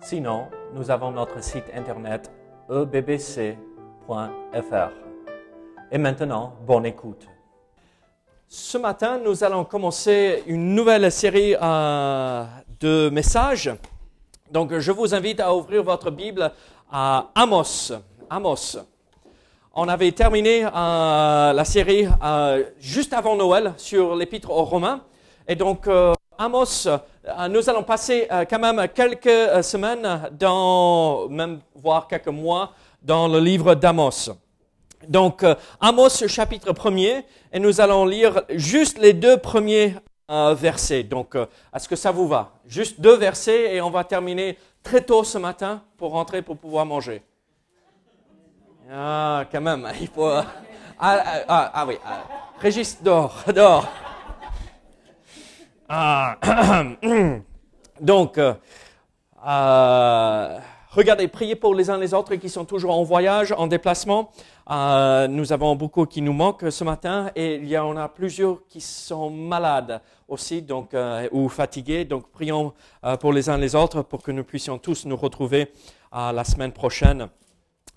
Sinon, nous avons notre site internet ebbc.fr. Et maintenant, bonne écoute. Ce matin, nous allons commencer une nouvelle série euh, de messages. Donc, je vous invite à ouvrir votre Bible à Amos. Amos. On avait terminé euh, la série euh, juste avant Noël sur l'épître aux Romains. Et donc, Amos, nous allons passer euh, quand même quelques euh, semaines, dans, même voire quelques mois, dans le livre d'Amos. Donc, euh, Amos chapitre 1er, et nous allons lire juste les deux premiers euh, versets. Donc, euh, est-ce que ça vous va? Juste deux versets, et on va terminer très tôt ce matin pour rentrer pour pouvoir manger. Ah, quand même, il faut... ah, ah, ah, ah oui, ah, Régis, dors, dors. Ah, donc, euh, euh, regardez, priez pour les uns les autres qui sont toujours en voyage, en déplacement. Euh, nous avons beaucoup qui nous manquent ce matin et il y en a plusieurs qui sont malades aussi, donc ou fatigués. Donc, prions pour les uns les autres pour que nous puissions tous nous retrouver la semaine prochaine.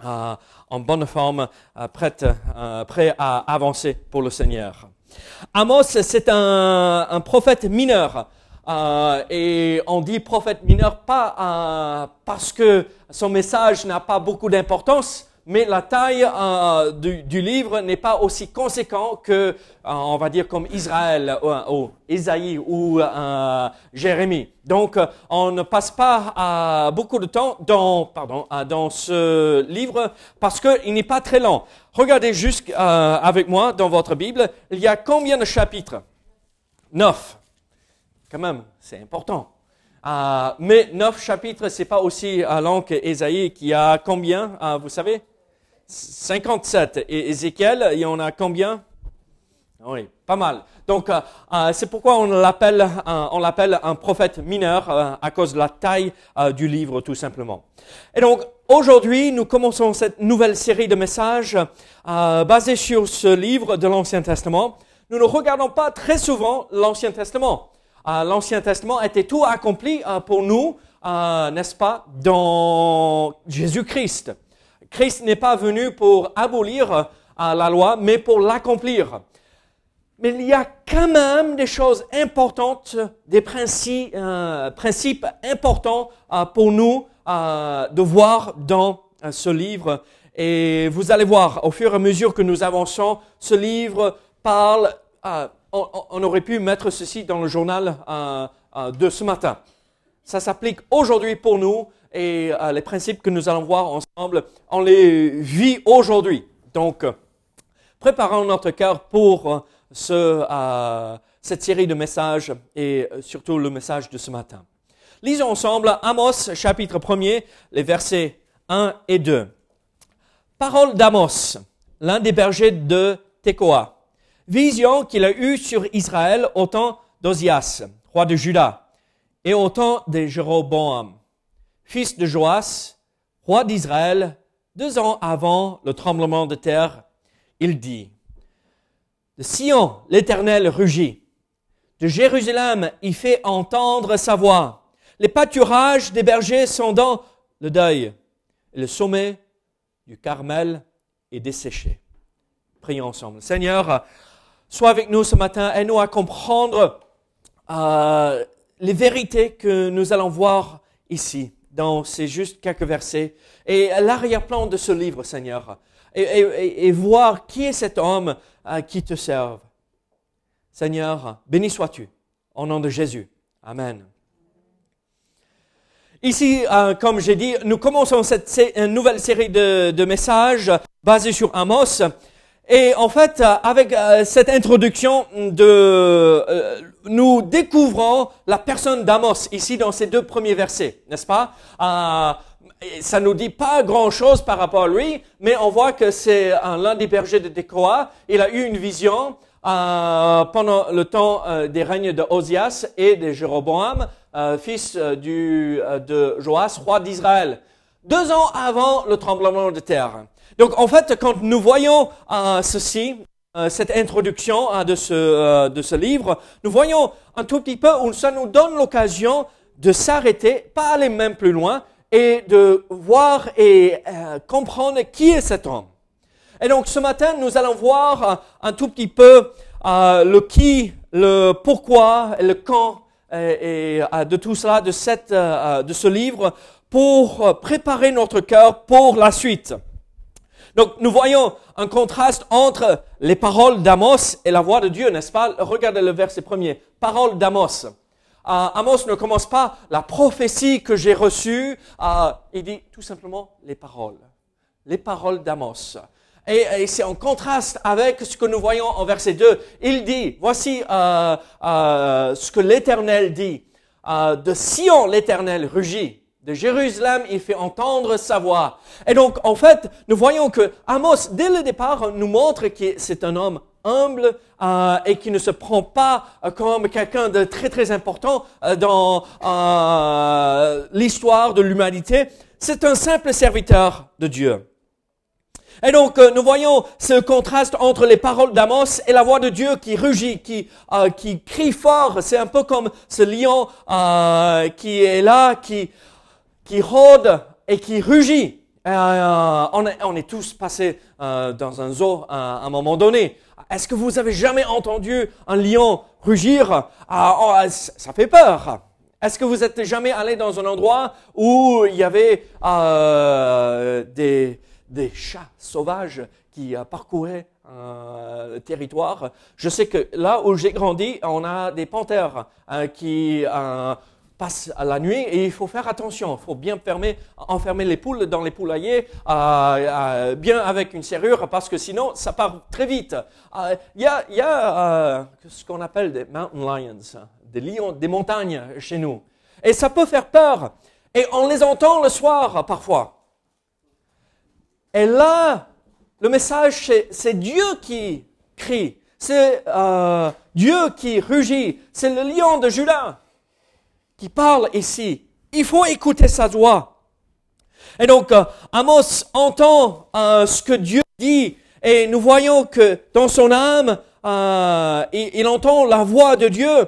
en bonne forme, euh, prêt à avancer pour le Seigneur. Amos, c'est un, prophète mineur. Euh, et on dit prophète mineur pas euh, parce que son message n'a pas beaucoup d'importance, mais la taille euh, du, livre n'est pas aussi conséquent que, euh, on va dire, comme Israël, ou, ou Isaïe ou euh, Jérémie. Donc, euh, on ne passe pas euh, beaucoup de temps dans, pardon, euh, dans ce livre parce qu'il n'est pas très long. Regardez juste euh, avec moi dans votre Bible, il y a combien de chapitres? Neuf. Quand même, c'est important. Euh, mais neuf chapitres, c'est pas aussi euh, long qu'Ésaïe qui a combien, euh, vous savez? 57. Et Ézéchiel, il y en a combien? Oui, pas mal. Donc, euh, euh, c'est pourquoi on l'appelle, un prophète mineur euh, à cause de la taille du livre, tout simplement. Et donc, aujourd'hui, nous commençons cette nouvelle série de messages basée sur ce livre de l'Ancien Testament. Nous ne regardons pas très souvent l'Ancien Testament. L'Ancien Testament était tout accompli pour nous, n'est-ce pas, dans Jésus-Christ. Christ n'est pas venu pour abolir euh, la loi, mais pour l'accomplir. Mais il y a quand même des choses importantes, des principes, euh, principes importants euh, pour nous de voir dans ce livre. Et vous allez voir, au fur et à mesure que nous avançons, ce livre parle. on, aurait pu mettre ceci dans le journal de ce matin. Ça s'applique aujourd'hui pour nous et euh, les principes que nous allons voir ensemble, on les vit aujourd'hui. Donc, euh, préparons notre cœur pour euh, euh, cette série de messages et surtout le message de ce matin. Lisons ensemble Amos chapitre 1er, les versets 1 et 2. Parole d'Amos, l'un des bergers de Tekoa. Vision qu'il a eue sur Israël au temps d'Ozias, roi de Juda, et au temps de Jéroboam, fils de Joas, roi d'Israël, deux ans avant le tremblement de terre. Il dit, de Sion, l'Éternel rugit. De Jérusalem, il fait entendre sa voix. Les pâturages des bergers sont dans le deuil. Et le sommet du Carmel est desséché. Prions ensemble. Seigneur, sois avec nous ce matin. Aide-nous à comprendre euh, les vérités que nous allons voir ici, dans ces juste quelques versets, et l'arrière-plan de ce livre, Seigneur, et, et- et- voir qui est cet homme euh, qui te serve. Seigneur, béni sois-tu, au nom de Jésus. Amen. Ici, euh, comme j'ai dit, nous commençons cette une nouvelle série de, de messages basés sur Amos. Et en fait, euh, avec euh, cette introduction de nous découvrons la personne d'Amos ici dans ces deux premiers versets, n'est-ce pas? Euh, Ça nous dit pas grand-chose par rapport à lui, mais on voit que c'est l'un des bergers de Tekoa. Il a eu une vision euh, pendant le temps euh, des règnes de Osias et de Jéroboam, euh, fils euh, du, de Joas, roi d'Israël. Deux ans avant le tremblement de terre. Donc en fait, quand nous voyons ceci, cette introduction de, ce, de ce livre, nous voyons un tout petit peu où ça nous donne l'occasion de s'arrêter, pas aller même plus loin, et de voir et comprendre qui est cet homme. Et donc ce matin, nous allons voir un tout petit peu euh, le qui, le pourquoi et le quand euh, de tout cela, de, cette, euh, de ce livre, pour préparer notre cœur pour la suite. Donc nous voyons un contraste entre les paroles d'Amos et la voix de Dieu, n'est-ce pas? Regardez le verset premier. Paroles d'Amos. Amos ne commence pas la prophétie que j'ai reçue. il dit tout simplement les paroles. Les paroles d'Amos. Et, c'est en contraste avec ce que nous voyons en verset 2. Il dit, voici euh, euh, ce que l'Éternel dit. Euh, de Sion, l'Éternel rugit. De Jérusalem, il fait entendre sa voix. Et donc, en fait, nous voyons que Amos, dès le départ, nous montre que c'est un homme humble euh, et qui ne se prend pas comme quelqu'un de très très important euh, dans euh, l'histoire de l'humanité. C'est un simple serviteur de Dieu. Et donc, euh, nous voyons ce contraste entre les paroles d'Amos et la voix de Dieu qui rugit, qui, euh, qui crie fort. C'est un peu comme ce lion euh, qui est là, qui, qui rôde et qui rugit. on, est, on est tous passés dans un zoo à un moment donné. Est-ce que vous avez jamais entendu un lion rugir? Ah, oh, Ça fait peur. Est-ce que vous êtes jamais allé dans un endroit où il y avait des des chats sauvages qui euh, parcouraient euh, le territoire? Je sais que là où j'ai grandi, on a des panthères euh, qui passent la nuit et il faut faire attention. Il faut bien fermer, enfermer les poules dans les poulaillers, bien avec une serrure, parce que sinon ça part très vite. Il y a, y a ce qu'on appelle des mountain lions, des lions des montagnes chez nous. Et ça peut faire peur. Et on les entend le soir parfois. Et là, le message, c'est Dieu qui crie, c'est euh, Dieu qui rugit, c'est le lion de Judas qui parle ici. Il faut écouter sa voix. Et donc, euh, Amos entend euh, ce que Dieu dit, et nous voyons que dans son âme, il, il entend la voix de Dieu,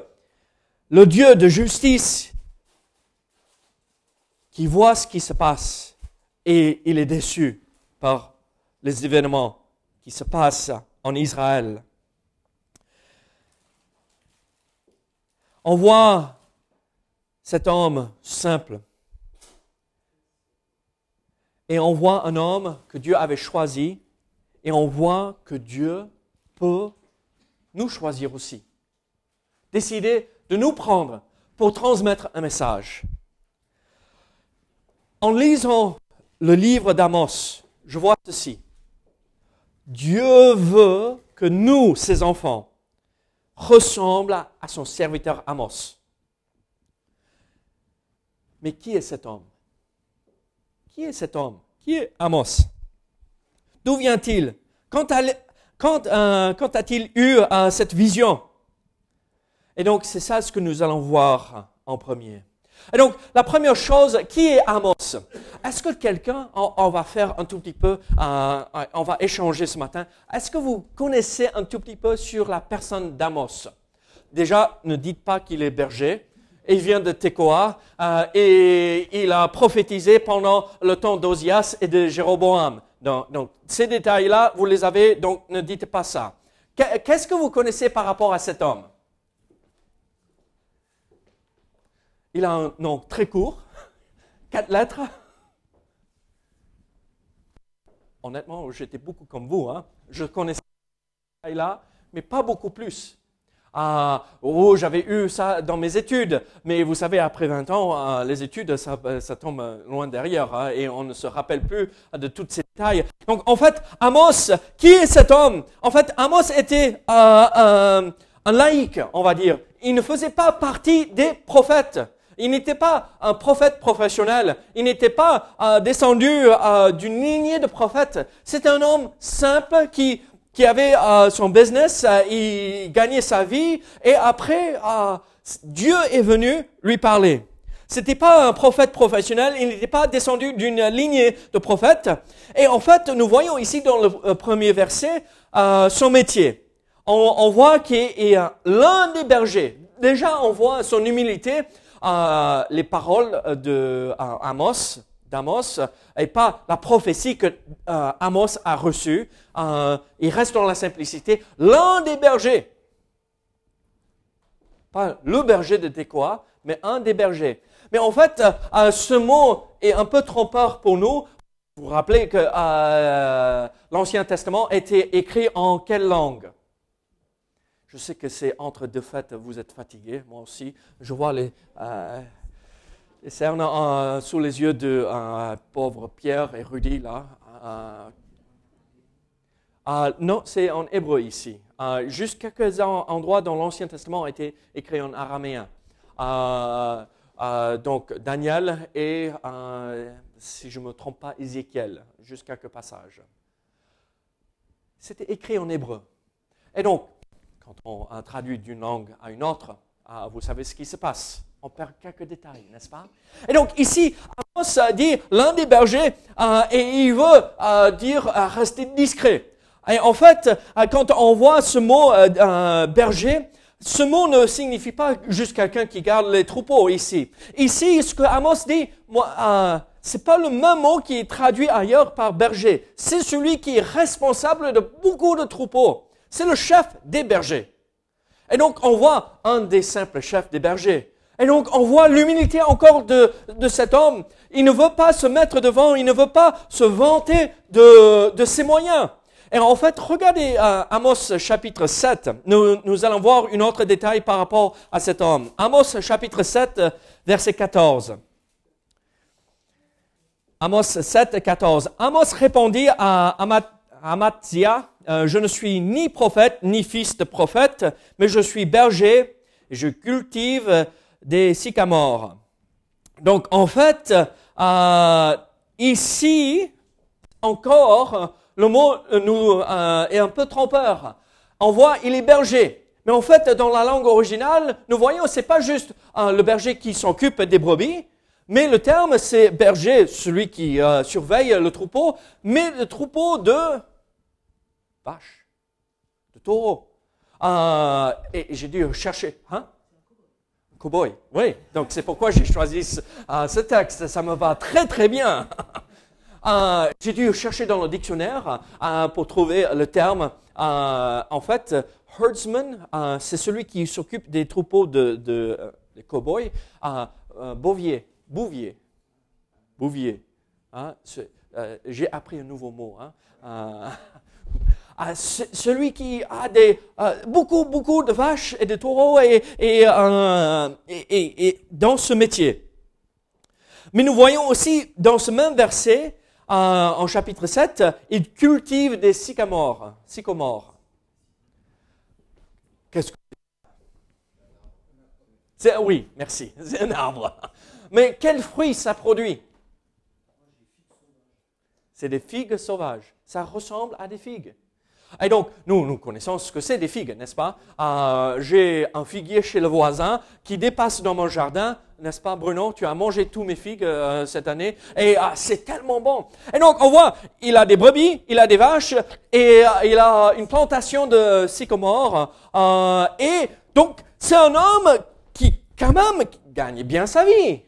le Dieu de justice, qui voit ce qui se passe, et il est déçu par les événements qui se passent en Israël. On voit cet homme simple et on voit un homme que Dieu avait choisi et on voit que Dieu peut nous choisir aussi. Décider de nous prendre pour transmettre un message. En lisant le livre d'Amos, je vois ceci. Dieu veut que nous, ses enfants, ressemblent à son serviteur Amos. Mais qui est cet homme? Qui est cet homme? Qui est Amos? D'où vient-il? Quand, euh, a-t-il eu euh, cette vision? Et donc, c'est ça ce que nous allons voir en premier. Et donc, la première chose, qui est Amos? Est-ce que quelqu'un, on, va faire un tout petit peu, euh, on va échanger ce matin, est-ce que vous connaissez un tout petit peu sur la personne d'Amos? Déjà, ne dites pas qu'il est berger. Il vient de Tekoa euh, et il a prophétisé pendant le temps d'Ozias et de Jéroboam. Donc, ces détails-là, vous les avez, donc ne dites pas ça. Qu'est-ce que vous connaissez par rapport à cet homme? Il a un nom très court, quatre lettres. Honnêtement, j'étais beaucoup comme vous. Hein. Je connaissais là, mais pas beaucoup plus. Ah, oh, j'avais eu ça dans mes études, mais vous savez, après 20 ans, euh, les études, ça, ça, tombe loin derrière, hein, et on ne se rappelle plus de toutes ces détails. Donc, en fait, Amos, qui est cet homme? En fait, Amos était euh, euh, un laïc, on va dire il ne faisait pas partie des prophètes. Il n'était pas un prophète professionnel. Il n'était pas euh, descendu euh, d'une lignée de prophètes. C'est un homme simple qui, qui avait euh, son business, il gagnait sa vie et après, Dieu est venu lui parler. C'était pas un prophète professionnel, il n'était pas descendu d'une lignée de prophètes. Et en fait, nous voyons ici dans le premier verset son métier. On, on voit qu'il est l'un des bergers. Déjà, on voit son humilité euh, les paroles de euh, Amos, d'Amos, et pas la prophétie que euh, Amos a reçue. il reste dans la simplicité. L'un des bergers, pas le berger de Tekoa, mais un des bergers. Mais en fait, ce mot est un peu trompeur pour nous. Vous vous rappelez que l'Ancien Testament était écrit en quelle langue? Je sais que c'est entre deux fêtes, vous êtes fatigués, moi aussi. Je vois les, euh, cernes euh, sous les yeux de euh, pauvre Pierre et Rudy là. non, c'est en hébreu ici. juste quelques endroits dans l'Ancien Testament ont été écrits en araméen. donc Daniel et, si je ne me trompe pas, Ézéchiel, juste quelques passages. C'était écrit en hébreu. Et donc, quand on traduit d'une langue à une autre, vous savez ce qui se passe. On perd quelques détails, n'est-ce pas? Et donc ici, Amos dit l'un des bergers euh, et il veut euh, dire euh, rester discret. Et en fait, quand on voit ce mot berger, ce mot ne signifie pas juste quelqu'un qui garde les troupeaux ici. Ici, ce que Amos dit, moi, c'est pas le même mot qui est traduit ailleurs par berger. C'est celui qui est responsable de beaucoup de troupeaux. C'est le chef des bergers. Et donc, on voit un des simples chefs des bergers. Et donc, on voit l'humilité encore de, cet homme. Il ne veut pas se mettre devant, il ne veut pas se vanter de, ses moyens. Et en fait, regardez euh, Amos chapitre 7. Nous, allons voir un autre détail par rapport à cet homme. Amos chapitre 7, verset 14. Amos 7, 14. Amos répondit à Amatzia, euh, je ne suis ni prophète ni fils de prophète, mais je suis berger je cultive des sycamores. Donc en fait, euh, ici encore, le mot nous euh, est un peu trompeur. On voit, il est berger. Mais en fait, dans la langue originale, nous voyons, c'est pas juste le berger qui s'occupe des brebis, mais le terme c'est berger, celui qui surveille le troupeau, mais le troupeau de vache, de taureau. Euh, et j'ai dû chercher, hein? Cowboy, oui. Donc c'est pourquoi j'ai choisi ce, euh, ce, texte. Ça me va très très bien. euh, j'ai dû chercher dans le dictionnaire euh, pour trouver le terme. en fait, herdsman, c'est celui qui s'occupe des troupeaux de, de cowboys. bovier, bouvier, bouvier. Hein? j'ai appris un nouveau mot. Hein? celui qui a des, euh, beaucoup, beaucoup de vaches et de taureaux et, euh, et, dans ce métier. Mais nous voyons aussi dans ce même verset, euh, en chapitre 7, il cultive des sycamores. sycomores. Qu'est-ce que c'est Oui, merci, c'est un arbre. Mais quel fruit ça produit? C'est des figues sauvages. Ça ressemble à des figues. Et donc, nous, nous connaissons ce que c'est des figues, n'est-ce pas? Euh, J'ai un figuier chez le voisin qui dépasse dans mon jardin, n'est-ce pas Bruno? Tu as mangé tous mes figues euh, cette année et ah, c'est tellement bon. Et donc, on voit, il a des brebis, il a des vaches et euh, il a une plantation de sycomores. et donc, c'est un homme qui, quand même, gagne bien sa vie.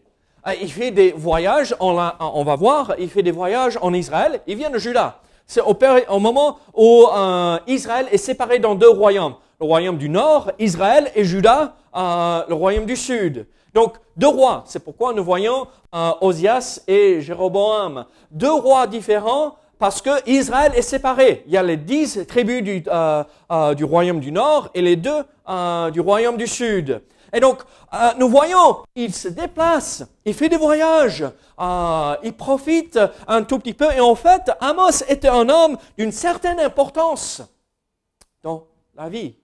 Il fait des voyages, on, on va voir, il fait des voyages en Israël, il vient de Juda. C'est au, moment où euh, Israël est séparé dans deux royaumes. Le royaume du nord, Israël, et Juda, euh, le royaume du sud. Donc, deux rois. C'est pourquoi nous voyons euh, Osias et Jéroboam. Deux rois différents parce que Israël est séparé. Il y a les dix tribus du, du royaume du nord et les deux du royaume du sud. Et donc, euh, nous voyons, il se déplace, il fait des voyages, euh, il profite un tout petit peu. Et en fait, Amos était un homme d'une certaine importance dans la vie.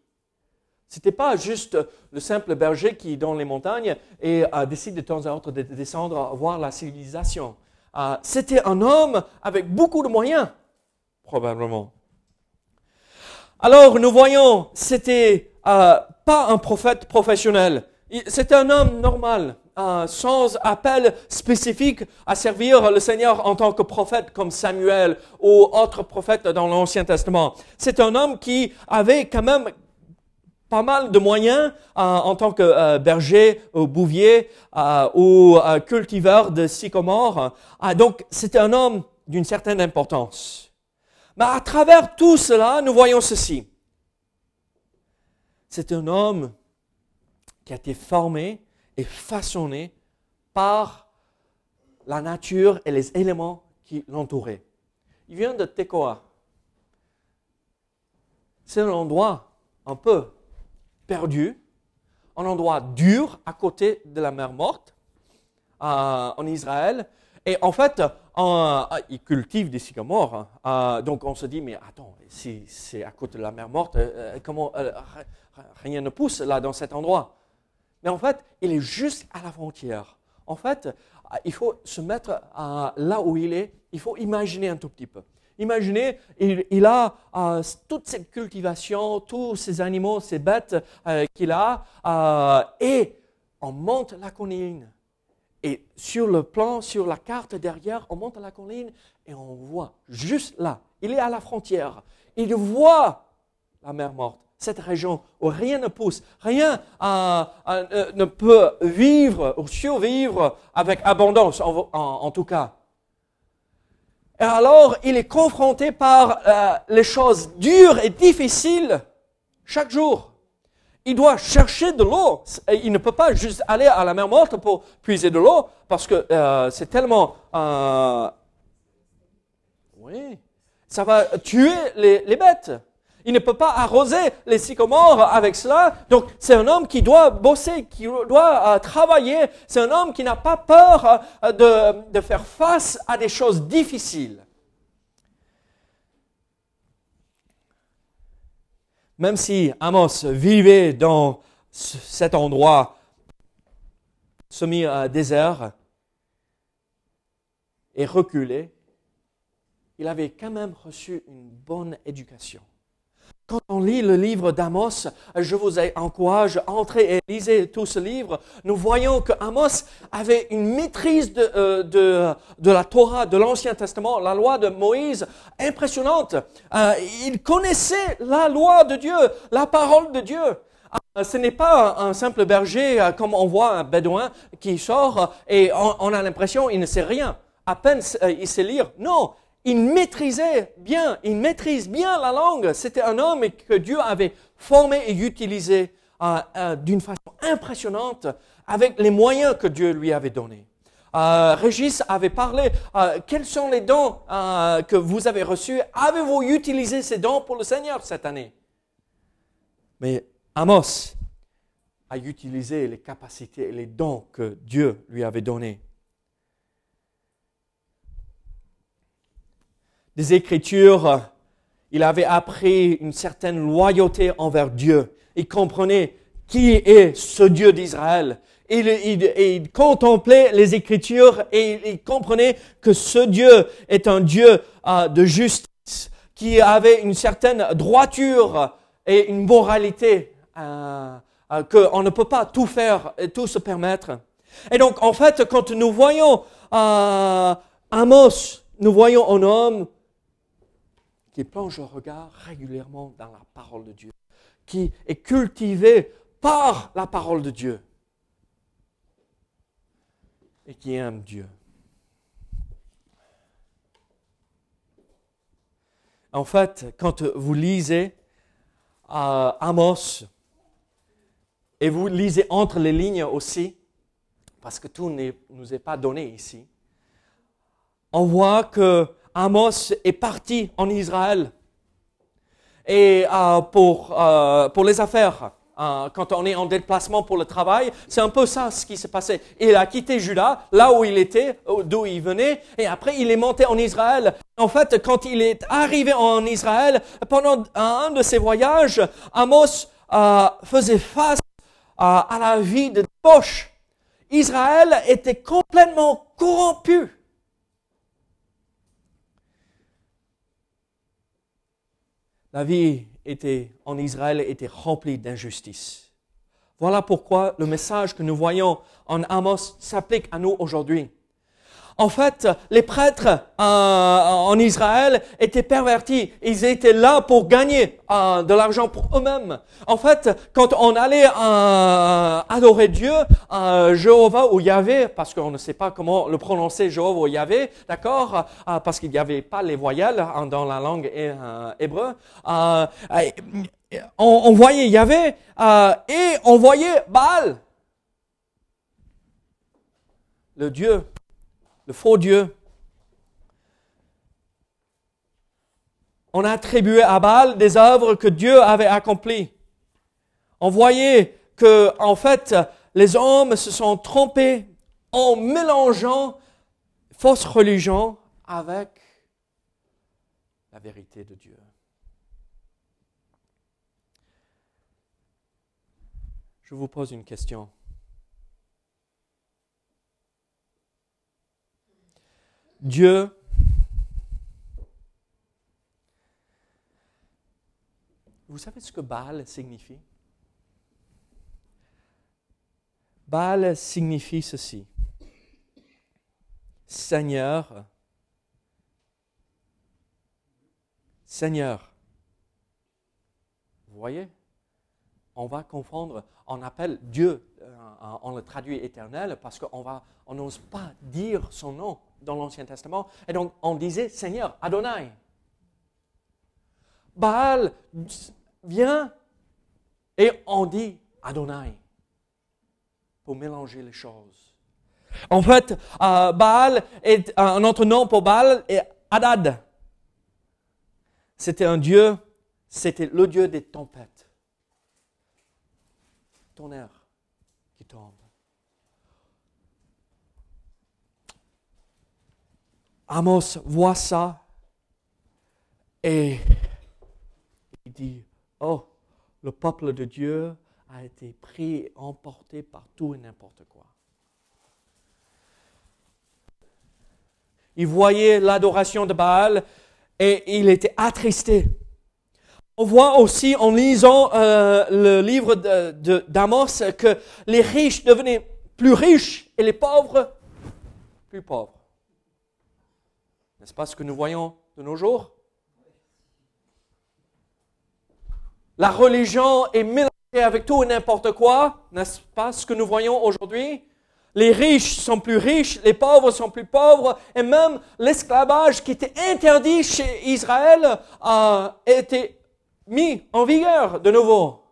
C'était pas juste le simple berger qui est dans les montagnes et décide de temps à autre de descendre voir la civilisation. C'était un homme avec beaucoup de moyens, probablement. Alors nous voyons, c'était pas un prophète professionnel. C'était un homme normal, sans appel spécifique à servir le Seigneur en tant que prophète comme Samuel ou autre prophète dans l'Ancien Testament. C'est un homme qui avait quand même pas mal de moyens euh, en tant que euh, berger ou bouvier euh, ou cultiveur de sycomore. donc c'était un homme d'une certaine importance. Mais à travers tout cela, nous voyons ceci. C'est un homme qui a été formé et façonné par la nature et les éléments qui l'entouraient. Il vient de Tekoa. C'est un endroit un peu perdu, un endroit dur à côté de la mer morte euh, en Israël. Et en fait, euh, ils cultivent des sycamores. Hein. Euh, donc on se dit, mais attends, si c'est à côté de la mer morte, comment rien ne pousse là dans cet endroit mais en fait, il est juste à la frontière. En fait, il faut se mettre là où il est, il faut imaginer un tout petit peu. Imaginez, il, a euh, toute cette cultivation, tous ces animaux, ces bêtes euh, qu'il a, euh, et on monte la colline. Et sur le plan, sur la carte derrière, on monte la colline et on voit juste là, il est à la frontière, il voit la mer morte cette région où rien ne pousse, rien euh, euh, ne peut vivre ou survivre avec abondance, en, tout cas. Et alors, il est confronté par euh, les choses dures et difficiles chaque jour. Il doit chercher de l'eau. Il ne peut pas juste aller à la mer morte pour puiser de l'eau parce que c'est tellement... oui, ça va tuer les bêtes. Il ne peut pas arroser les sycomores avec cela. Donc, c'est un homme qui doit bosser, qui doit euh, travailler. C'est un homme qui n'a pas peur euh, de, de faire face à des choses difficiles. Même si Amos vivait dans cet endroit semi-désert et reculé, il avait quand même reçu une bonne éducation. Quand on lit le livre d'Amos, je vous encourage, entrez et lisez tout ce livre. Nous voyons que Amos avait une maîtrise de, euh, de, la Torah, de l'Ancien Testament, la loi de Moïse, impressionnante. Euh, il connaissait la loi de Dieu, la parole de Dieu. Euh, ce n'est pas un simple berger comme on voit un bédouin qui sort et on, on a l'impression qu'il ne sait rien. À peine il sait lire. Non, il maîtrisait bien, il maîtrise bien la langue. C'était un homme que Dieu avait formé et utilisé euh, euh, d'une façon impressionnante avec les moyens que Dieu lui avait donnés. Euh, Régis avait parlé, quels sont les dons que vous avez reçus? Avez-vous utilisé ces dons pour le Seigneur cette année Mais Amos a utilisé les capacités et les dons que Dieu lui avait donnés. Écritures, il avait appris une certaine loyauté envers Dieu. Il comprenait qui est ce Dieu d'Israël. Il, il, contemplait les Écritures et il comprenait que ce Dieu est un Dieu euh, de justice, qui avait une certaine droiture et une moralité, euh, euh, qu'on ne peut pas tout faire et tout se permettre. Et donc, en fait, quand nous voyons Amos, nous voyons un homme plonge le regard régulièrement dans la parole de Dieu, qui est cultivé par la parole de Dieu et qui aime Dieu. En fait, quand vous lisez euh, Amos, et vous lisez entre les lignes aussi, parce que tout ne nous est pas donné ici, on voit que Amos est parti en Israël et euh, pour, euh, pour les affaires. Euh, quand on est en déplacement pour le travail, c'est un peu ça ce qui s'est passé. Il a quitté Juda, là où il était, d'où il venait, et après il est monté en Israël. En fait, quand il est arrivé en Israël, pendant un de ses voyages, Amos euh, faisait face à la vie de débauche. Israël était complètement corrompu. La vie était, en Israël était remplie d'injustice. Voilà pourquoi le message que nous voyons en Amos s'applique à nous aujourd'hui. En fait, les prêtres euh, en Israël étaient pervertis. Ils étaient là pour gagner euh, de l'argent pour eux-mêmes. En fait, quand on allait euh, adorer Dieu, Jéhovah ou Yahvé, parce qu'on ne sait pas comment le prononcer Jéhovah ou Yahvé, d'accord, parce qu'il n'y avait pas les voyelles dans la langue hébreu, on, voyait Yahvé et on voyait Baal, le Dieu faux Dieu. On a attribué à Baal des œuvres que Dieu avait accomplies. On voyait que, en fait, les hommes se sont trompés en mélangeant fausse religion avec la vérité de Dieu. Je vous pose une question. Dieu Vous savez ce que Baal signifie? Baal signifie ceci. Seigneur, Seigneur. Vous voyez? On va confondre, on appelle Dieu, euh, on le traduit éternel parce qu'on on n'ose pas dire son nom dans l'Ancien Testament. Et donc, on disait Seigneur, Adonai. Baal vient et on dit Adonai pour mélanger les choses. En fait, euh, Baal est un autre nom pour Baal est Adad. C'était un dieu, c'était le dieu des tempêtes. Tonnerre qui tombe. Amos voit ça et il dit, oh, le peuple de Dieu a été pris, emporté par tout et n'importe quoi. Il voyait l'adoration de Baal et il était attristé. On voit aussi en lisant euh, le livre d'Amos que les riches devenaient plus riches et les pauvres plus pauvres. N'est-ce pas ce que nous voyons de nos jours? La religion est mélangée avec tout et n'importe quoi. N'est-ce pas ce que nous voyons aujourd'hui? Les riches sont plus riches, les pauvres sont plus pauvres, et même l'esclavage qui était interdit chez Israël a été mis en vigueur de nouveau.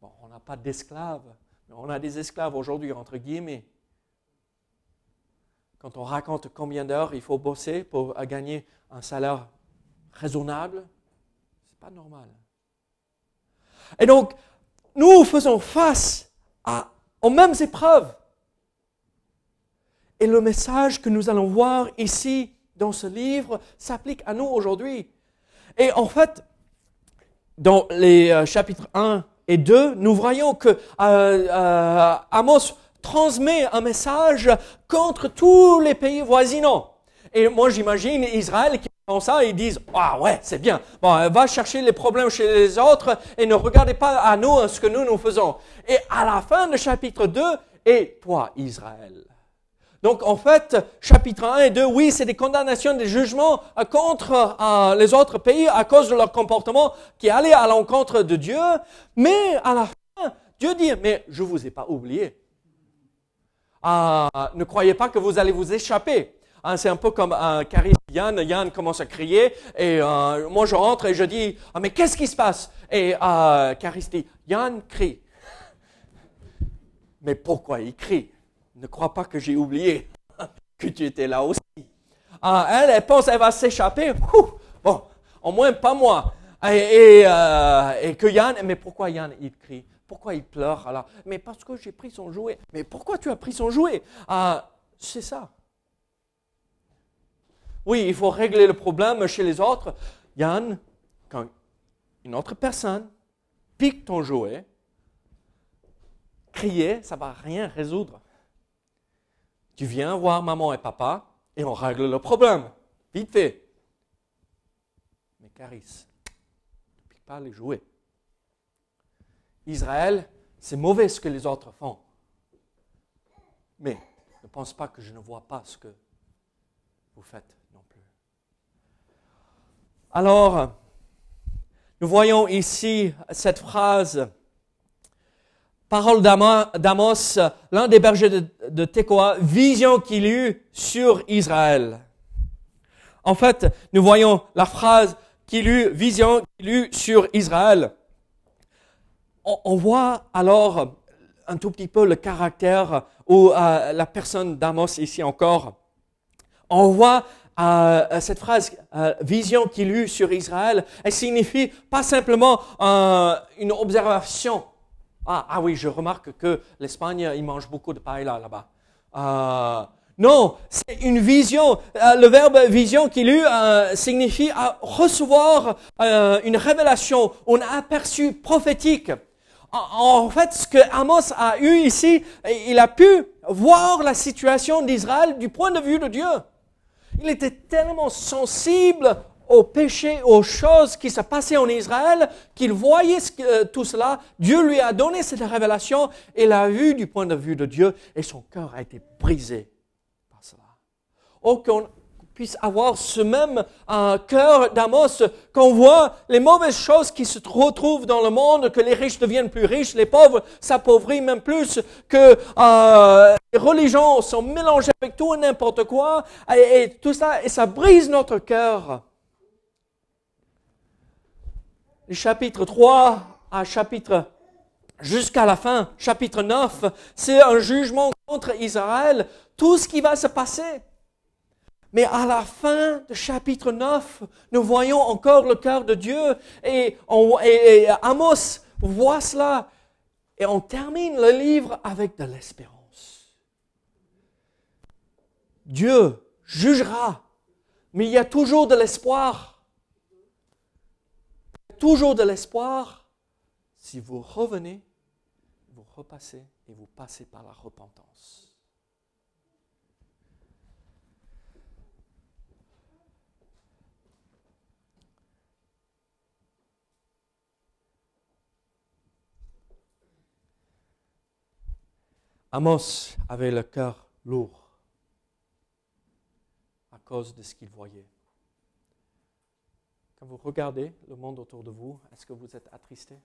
Bon, on n'a pas d'esclaves, mais on a des esclaves aujourd'hui, entre guillemets. Quand on raconte combien d'heures il faut bosser pour gagner un salaire raisonnable, ce n'est pas normal. Et donc, nous faisons face à, aux mêmes épreuves. Et le message que nous allons voir ici dans ce livre s'applique à nous aujourd'hui. Et en fait, dans les euh, chapitres 1 et 2, nous voyons que euh, euh, Amos transmet un message contre tous les pays voisinants. Et moi, j'imagine Israël qui font ça, ils disent, ah ouais, c'est bien. Bon, va chercher les problèmes chez les autres et ne regardez pas à nous ce que nous, nous faisons. Et à la fin du chapitre 2, et toi, Israël. Donc, en fait, chapitre 1 et 2, oui, c'est des condamnations, des jugements contre euh, les autres pays à cause de leur comportement qui allait à l'encontre de Dieu. Mais à la fin, Dieu dit, mais je vous ai pas oublié. Ah, ne croyez pas que vous allez vous échapper. Ah, c'est un peu comme un Caris Yann. Yann commence à crier et euh, moi je rentre et je dis ah, mais qu'est-ce qui se passe? Et euh, Yann crie. Mais pourquoi il crie? Ne crois pas que j'ai oublié que tu étais là aussi. Ah, elle, elle pense qu'elle va s'échapper. Bon, au moins pas moi. Et, euh, et que Yann, mais pourquoi Yann il crie? Pourquoi il pleure alors? Mais parce que j'ai pris son jouet. Mais pourquoi tu as pris son jouet? Ah, c'est ça. Oui, il faut régler le problème chez les autres. Yann, quand une autre personne piques ton jouet, crier, ça va rien résoudre. Tu viens voir maman et papa et on règle le problème. Vite fait. Mais Caris, ne pique pas les jouets. Israël, c'est mauvais ce que les autres font. Mais ne pense pas que je ne vois pas ce que vous faites non plus. Alors, nous voyons ici cette phrase, parole d'Amos, l'un des bergers de, de Tekoa, vision qu'il eut sur Israël. En fait, nous voyons la phrase qu'il eut, vision qu'il eut sur Israël. On, voit alors un tout petit peu le caractère ou euh, la personne d'Amos ici encore. On voit euh, cette phrase euh, vision qu'il eut sur Israël, elle signifie pas simplement une observation. Ah, ah, oui, je remarque que l'Espagne, il mange beaucoup de paella là-bas. non, c'est une vision. le verbe vision qu'il eut signifie recevoir une révélation, un aperçu prophétique en fait, ce que Amos a eu ici, il a pu voir la situation d'Israël du point de vue de Dieu. Il était tellement sensible aux péchés, aux choses qui se passaient en Israël, qu'il voyait euh, tout cela. Dieu lui a donné cette révélation et l'a vu du point de vue de Dieu et son cœur a été brisé par cela. Puisse avoir ce même euh, cœur d'Amos, qu'on voit les mauvaises choses qui se retrouvent dans le monde, que les riches deviennent plus riches, les pauvres s'appauvrissent même plus, que euh, les religions sont mélangées avec tout et n'importe quoi, et, et tout ça, et ça brise notre cœur. Le chapitre 3 à chapitre jusqu'à la fin, chapitre 9, c'est un jugement contre Israël, tout ce qui va se passer. Mais à la fin du chapitre 9, nous voyons encore le cœur de Dieu et, Amos voit cela. Et on termine le livre avec de l'espérance. Dieu jugera, mais il y a toujours de l'espoir. Toujours de l'espoir si vous revenez, vous repassez et vous passez par la repentance. Amos avait le cœur lourd à cause de ce qu'il voyait. Quand vous regardez le monde autour de vous, est-ce que vous êtes attristé?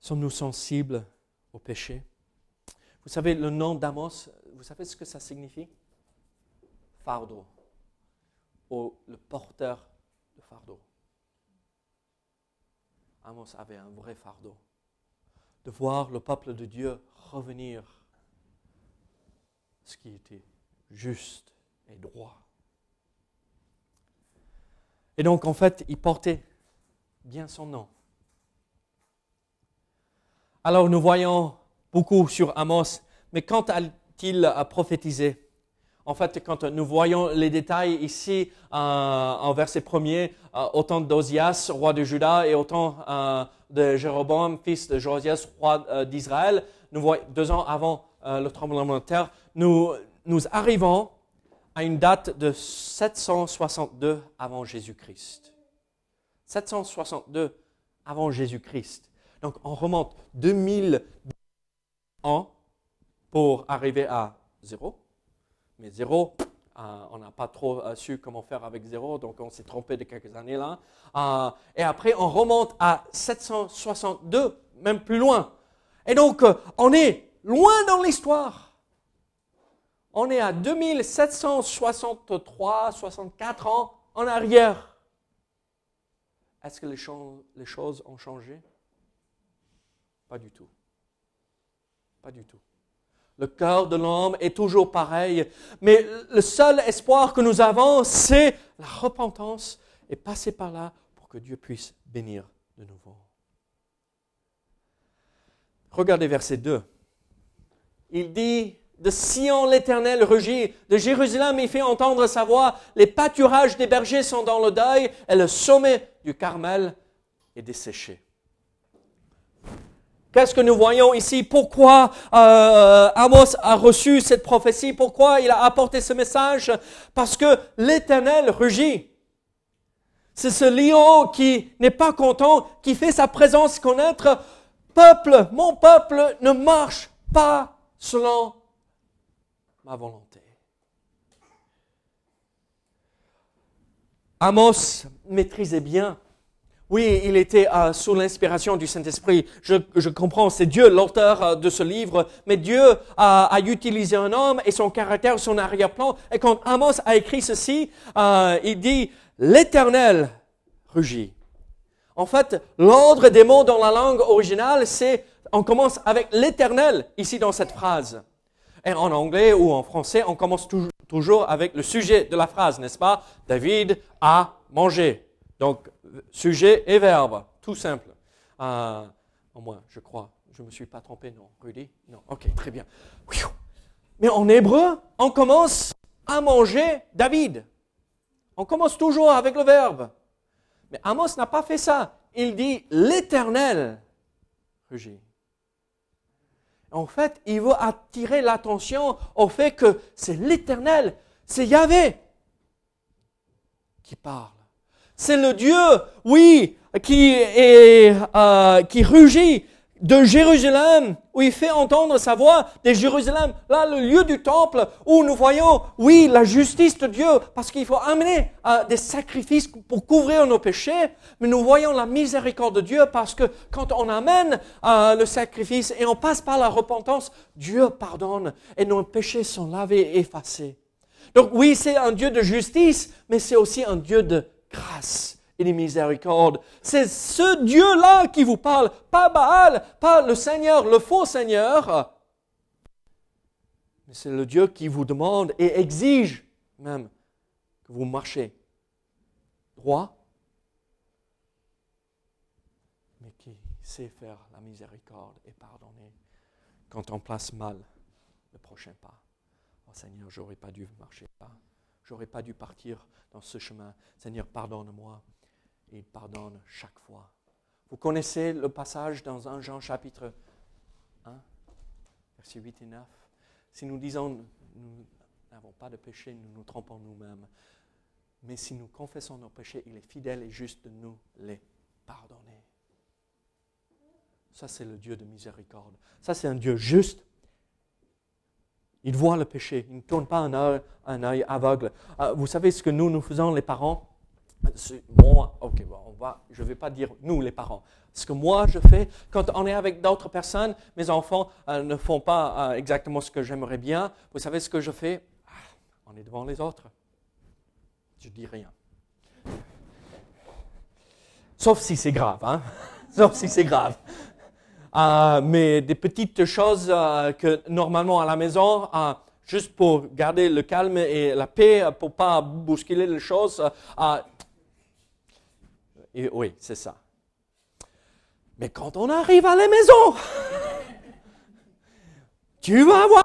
Sommes-nous sensibles au péché? Vous savez, le nom d'Amos, vous savez ce que ça signifie? Fardeau, ou le porteur de fardeau. Amos avait un vrai fardeau de voir le peuple de Dieu revenir ce qui était juste et droit. Et donc, en fait, il portait bien son nom. Alors, nous voyons beaucoup sur Amos, mais quand a-t-il prophétisé en fait, quand nous voyons les détails ici euh, en verset premier, euh, autant d'Ozias, roi de Juda, et autant euh, de Jéroboam, fils de Josias, roi d'Israël, nous voyons deux ans avant le tremblement de terre, nous arrivons à une date de 762 avant Jésus-Christ. 762 avant Jésus-Christ. Donc on remonte 2000 ans pour arriver à zéro. Mais zéro, euh, on n'a pas trop euh, su comment faire avec zéro, donc on s'est trompé de quelques années là. Euh, et après, on remonte à 762, même plus loin. Et donc, on est loin dans l'histoire. On est à 2763, 64 ans en arrière. Est-ce que les, les choses ont changé? Pas du tout. Pas du tout. Le cœur de l'homme est toujours pareil, mais le seul espoir que nous avons, c'est la repentance et passer par là pour que Dieu puisse bénir de nouveau. Regardez verset 2. Il dit, de Sion l'Éternel rugit, de Jérusalem il fait entendre sa voix, les pâturages des bergers sont dans le deuil, et le sommet du Carmel est desséché. Qu'est-ce que nous voyons ici? Pourquoi euh, Amos a reçu cette prophétie? Pourquoi il a apporté ce message? Parce que l'Éternel rugit. C'est ce lion qui n'est pas content, qui fait sa présence connaître. Peuple, mon peuple ne marche pas selon ma volonté. Amos maîtrisait bien oui, il était euh, sous l'inspiration du Saint-Esprit. Je, comprends, c'est Dieu l'auteur euh, de ce livre, mais Dieu a utilisé un homme et son caractère, son arrière-plan. Et quand Amos a écrit ceci, euh, il dit, l'Éternel rugit. En fait, l'ordre des mots dans la langue originale, c'est, on commence avec l'Éternel ici dans cette phrase. Et en anglais ou en français, on commence toujours avec le sujet de la phrase, n'est-ce pas? David a mangé. Donc, sujet et verbe, tout simple. Euh, au moins, je crois. Je ne me suis pas trompé, non. Rudy Non. Ok, très bien. Mais en hébreu, on commence à manger David. On commence toujours avec le verbe. Mais Amos n'a pas fait ça. Il dit l'Éternel rugit. En fait, il veut attirer l'attention au fait que c'est l'Éternel, c'est Yahvé qui parle. C'est le Dieu, oui, euh, qui rugit de Jérusalem, où il fait entendre sa voix de Jérusalem, là le lieu du temple, où nous voyons, oui, la justice de Dieu, parce qu'il faut amener euh, des sacrifices pour couvrir nos péchés, mais nous voyons la miséricorde de Dieu, parce que quand on amène euh, le sacrifice et on passe par la repentance, Dieu pardonne et nos péchés sont lavés et effacés. Donc oui, c'est un Dieu de justice, mais c'est aussi un Dieu de grâce et de miséricorde. C'est ce Dieu-là qui vous parle, pas Baal, pas le Seigneur, le faux Seigneur. Mais c'est le Dieu qui vous demande et exige même que vous marchez droit, mais qui sait faire la miséricorde et pardonner quand on place mal le prochain pas. Oh Seigneur, j'aurais pas dû marcher pas. J'aurais pas dû partir dans ce chemin. Seigneur, pardonne-moi. Et il pardonne chaque fois. Vous connaissez le passage dans 1 Jean chapitre 1, versets 8 et 9. Si nous disons nous n'avons pas de péché, nous nous trompons nous-mêmes. Mais si nous confessons nos péchés, il est fidèle et juste de nous les pardonner. Ça, c'est le Dieu de miséricorde. Ça, c'est un Dieu juste il voit le péché. Il ne tourne pas un œil, aveugle. Euh, vous savez ce que nous, nous faisons, les parents? Moi, ok, on va, je ne vais pas dire nous, les parents. Ce que moi, je fais, quand on est avec d'autres personnes, mes enfants euh, ne font pas euh, exactement ce que j'aimerais bien. Vous savez ce que je fais? Ah, On est devant les autres. Je dis rien. Sauf si c'est grave, hein Sauf si c'est grave. Euh, mais des petites choses euh, que normalement à la maison, euh, juste pour garder le calme et la paix, pour pas bousculer les choses. Oui, c'est ça. Mais quand on arrive à la maison, tu vas voir.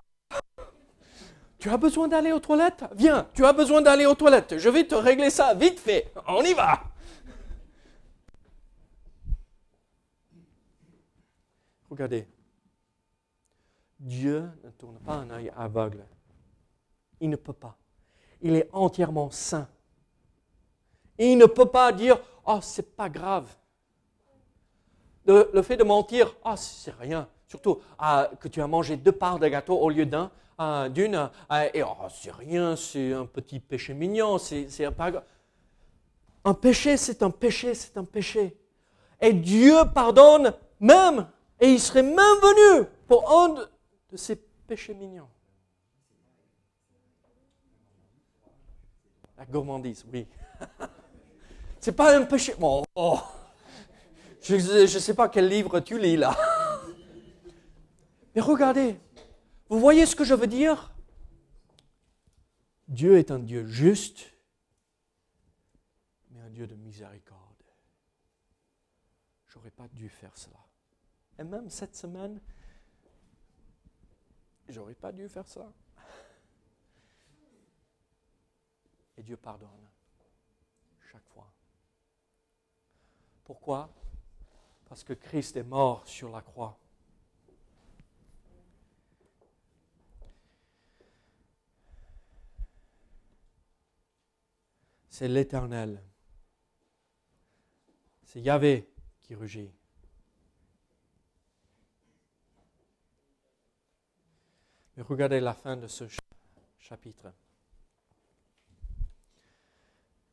Tu as besoin d'aller aux toilettes? Viens, tu as besoin d'aller aux toilettes. Je vais te régler ça vite fait. On y va. Regardez, Dieu ne tourne pas un œil aveugle. Il ne peut pas. Il est entièrement saint. Il ne peut pas dire Oh, c'est pas grave. Le, fait de mentir, oh, c'est rien. Surtout ah, que tu as mangé deux parts de gâteau au lieu d'un, d'une, et oh, c'est rien, c'est un petit péché mignon, c'est pas grave. Un péché, c'est un péché, c'est un péché. Et Dieu pardonne même et il serait même venu pour un de ses péchés mignons. La gourmandise, oui. C'est pas un péché. Bon, oh. Je ne sais pas quel livre tu lis là. Mais regardez, vous voyez ce que je veux dire? Dieu est un Dieu juste, mais un Dieu de miséricorde. J'aurais pas dû faire cela. Et même cette semaine, j'aurais pas dû faire ça. Et Dieu pardonne chaque fois. Pourquoi? Parce que Christ est mort sur la croix. C'est l'Éternel. C'est Yahvé qui rugit. Mais regardez la fin de ce chapitre.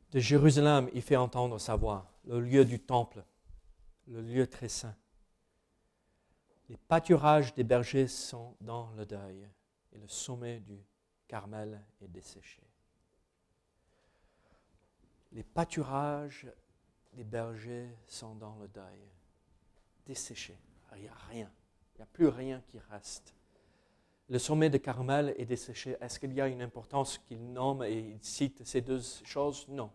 De Jérusalem, il fait entendre sa voix, le lieu du temple, le lieu très saint. Les pâturages des bergers sont dans le deuil et le sommet du Carmel est desséché. Les pâturages des bergers sont dans le deuil, desséchés. Il n'y a rien. Il n'y a plus rien qui reste. Le sommet de Carmel est desséché. Est-ce qu'il y a une importance qu'il nomme et il cite ces deux choses? Non.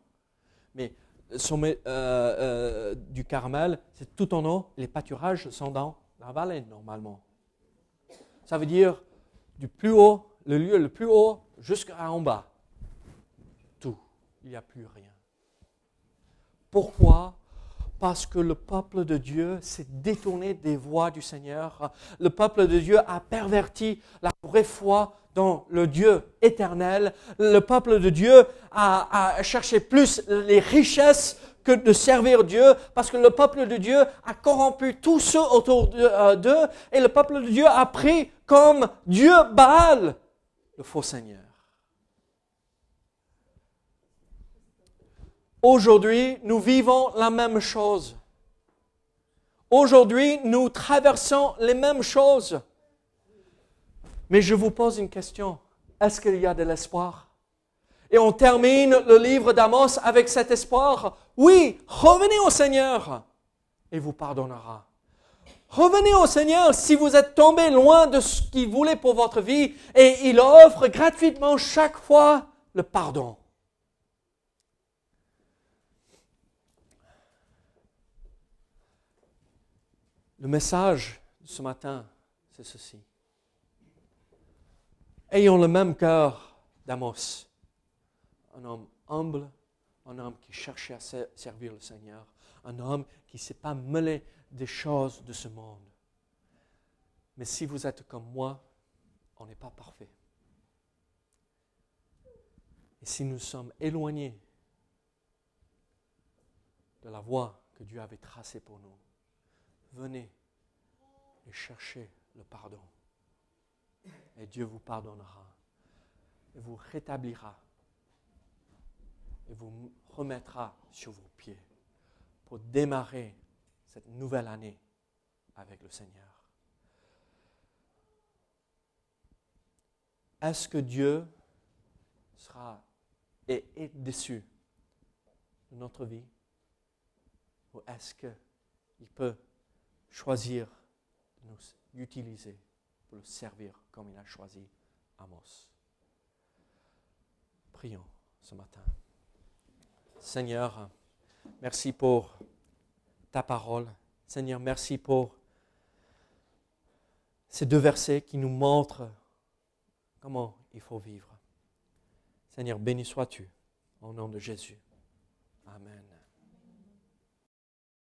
Mais le sommet euh, euh, du Carmel, c'est tout en haut. Les pâturages sont dans la vallée normalement. Ça veut dire du plus haut, le lieu le plus haut, jusqu'à en bas. Tout. Il n'y a plus rien. Pourquoi Parce que le peuple de Dieu s'est détourné des voies du Seigneur. Le peuple de Dieu a perverti la vraie foi dans le Dieu éternel. Le peuple de Dieu a, cherché plus les richesses que de servir Dieu, parce que le peuple de Dieu a corrompu tous ceux autour euh, d'eux, et le peuple de Dieu a pris comme Dieu Baal le faux Seigneur. Aujourd'hui, nous vivons la même chose. Aujourd'hui, nous traversons les mêmes choses. Mais je vous pose une question. Est-ce qu'il y a de l'espoir? Et on termine le livre d'Amos avec cet espoir. Oui, revenez au Seigneur et vous pardonnera. Revenez au Seigneur si vous êtes tombé loin de ce qu'il voulait pour votre vie et il offre gratuitement chaque fois le pardon. Le message de ce matin, c'est ceci. Ayons le même cœur d'Amos, un homme humble, un homme qui cherchait à servir le Seigneur, un homme qui ne s'est pas mêlé des choses de ce monde. Mais si vous êtes comme moi, on n'est pas parfait. Et si nous sommes éloignés de la voie que Dieu avait tracée pour nous, venez et cherchez le pardon et Dieu vous pardonnera et vous rétablira et vous remettra sur vos pieds pour démarrer cette nouvelle année avec le Seigneur. Est-ce que Dieu sera et est déçu de notre vie? Ou est-ce qu'il peut choisir de nous utiliser pour le servir comme il a choisi Amos. Prions ce matin. Seigneur, merci pour ta parole. Seigneur, merci pour ces deux versets qui nous montrent comment il faut vivre. Seigneur, béni sois-tu au nom de Jésus. Amen.